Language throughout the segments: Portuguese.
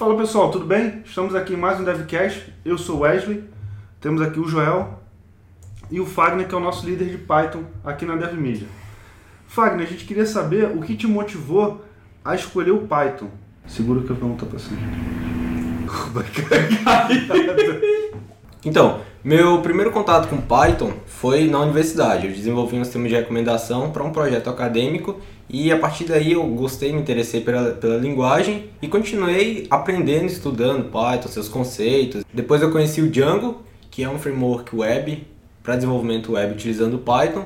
Fala pessoal, tudo bem? Estamos aqui em mais um DevCast. Eu sou o Wesley, temos aqui o Joel e o Fagner, que é o nosso líder de Python aqui na DevMedia. Fagner, a gente queria saber o que te motivou a escolher o Python. Segura que eu pergunto pra você. Então, meu primeiro contato com Python foi na universidade. Eu desenvolvi um sistema de recomendação para um projeto acadêmico e a partir daí eu gostei, me interessei pela, pela linguagem e continuei aprendendo, estudando Python, seus conceitos. Depois eu conheci o Django, que é um framework web para desenvolvimento web utilizando Python.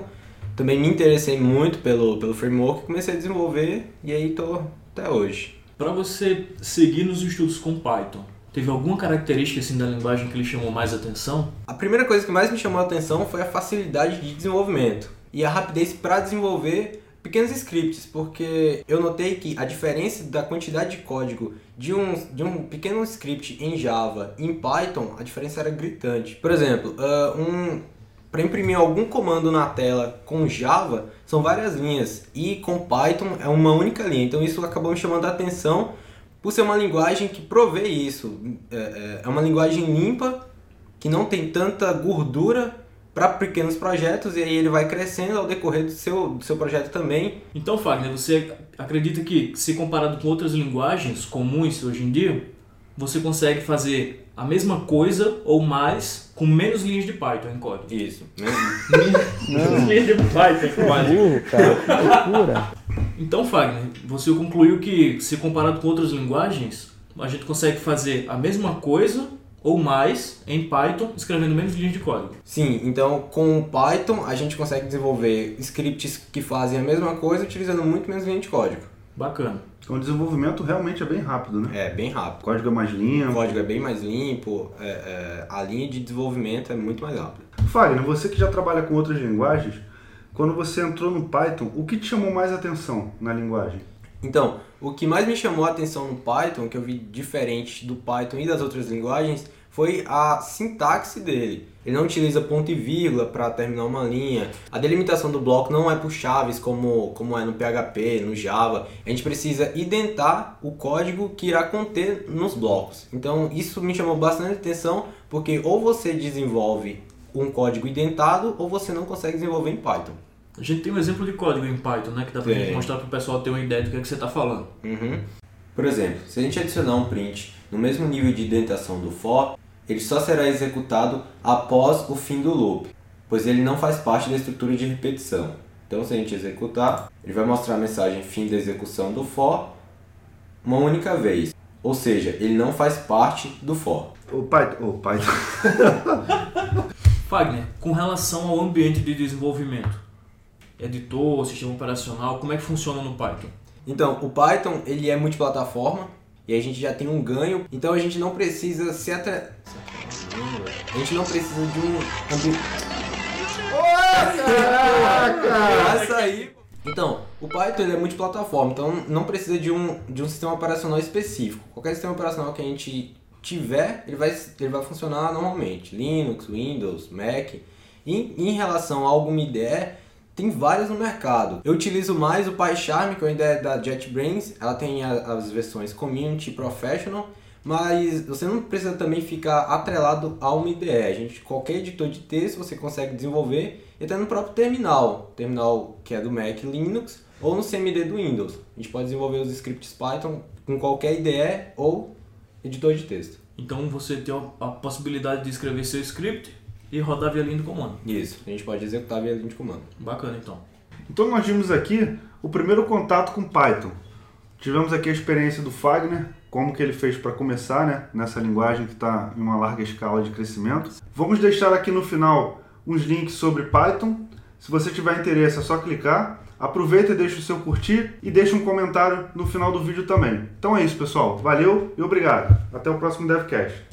Também me interessei muito pelo, pelo framework, comecei a desenvolver e aí estou até hoje. Para você seguir nos estudos com Python, Teve alguma característica assim da linguagem que lhe chamou mais atenção? A primeira coisa que mais me chamou a atenção foi a facilidade de desenvolvimento e a rapidez para desenvolver pequenos scripts, porque eu notei que a diferença da quantidade de código de um, de um pequeno script em Java em Python, a diferença era gritante. Por exemplo, uh, um, para imprimir algum comando na tela com Java, são várias linhas, e com Python é uma única linha. Então isso acabou me chamando a atenção por ser uma linguagem que provê isso. É, é, é uma linguagem limpa, que não tem tanta gordura para pequenos projetos e aí ele vai crescendo ao decorrer do seu, do seu projeto também. Então, Fagner, você acredita que, se comparado com outras linguagens comuns hoje em dia, você consegue fazer a mesma coisa ou mais com menos linhas de Python em código? Isso. menos linhas de Python em código. cara. Então, Fagner, você concluiu que, se comparado com outras linguagens, a gente consegue fazer a mesma coisa ou mais em Python, escrevendo menos linhas de código. Sim, então com o Python a gente consegue desenvolver scripts que fazem a mesma coisa utilizando muito menos linha de código. Bacana. Então o desenvolvimento realmente é bem rápido, né? É, bem rápido. O código é mais limpo. O código é bem mais limpo, é, é, a linha de desenvolvimento é muito mais rápida. Fagner, você que já trabalha com outras linguagens, quando você entrou no Python, o que te chamou mais atenção na linguagem? Então, o que mais me chamou a atenção no Python, que eu vi diferente do Python e das outras linguagens, foi a sintaxe dele. Ele não utiliza ponto e vírgula para terminar uma linha. A delimitação do bloco não é por chaves como, como é no PHP, no Java. A gente precisa identar o código que irá conter nos blocos. Então isso me chamou bastante atenção porque ou você desenvolve um código identado ou você não consegue desenvolver em Python. A gente tem um exemplo de código em Python, né? Que dá pra gente mostrar para o pessoal ter uma ideia do que, é que você está falando. Uhum. Por exemplo, se a gente adicionar um print no mesmo nível de indentação do for, ele só será executado após o fim do loop, pois ele não faz parte da estrutura de repetição. Então, se a gente executar, ele vai mostrar a mensagem fim da execução do for uma única vez. Ou seja, ele não faz parte do for. O Python. O Python. Wagner, com relação ao ambiente de desenvolvimento, editor, sistema operacional, como é que funciona no Python? Então, o Python ele é multiplataforma e a gente já tem um ganho, então a gente não precisa se atre... A gente não precisa de um ambiente. Caraca! aí. Então, o Python ele é multiplataforma, então não precisa de um, de um sistema operacional específico. Qualquer sistema operacional que a gente tiver, ele vai, ele vai funcionar normalmente. Linux, Windows, Mac. E, em relação a alguma IDE, tem várias no mercado. Eu utilizo mais o PyCharm, que é uma ideia da JetBrains. Ela tem as versões Community Professional, mas você não precisa também ficar atrelado a uma IDE. A gente, qualquer editor de texto você consegue desenvolver e até no próprio terminal. Terminal que é do Mac Linux ou no CMD do Windows. A gente pode desenvolver os scripts Python com qualquer IDE ou editor de texto. Então você tem a possibilidade de escrever seu script e rodar via linha de comando. Isso, a gente pode executar via linha de comando. Bacana então. Então nós vimos aqui o primeiro contato com Python. Tivemos aqui a experiência do Fagner, como que ele fez para começar né, nessa linguagem que está em uma larga escala de crescimento. Vamos deixar aqui no final uns links sobre Python. Se você tiver interesse é só clicar. Aproveita e deixa o seu curtir e deixa um comentário no final do vídeo também. Então é isso, pessoal. Valeu e obrigado. Até o próximo DevCast.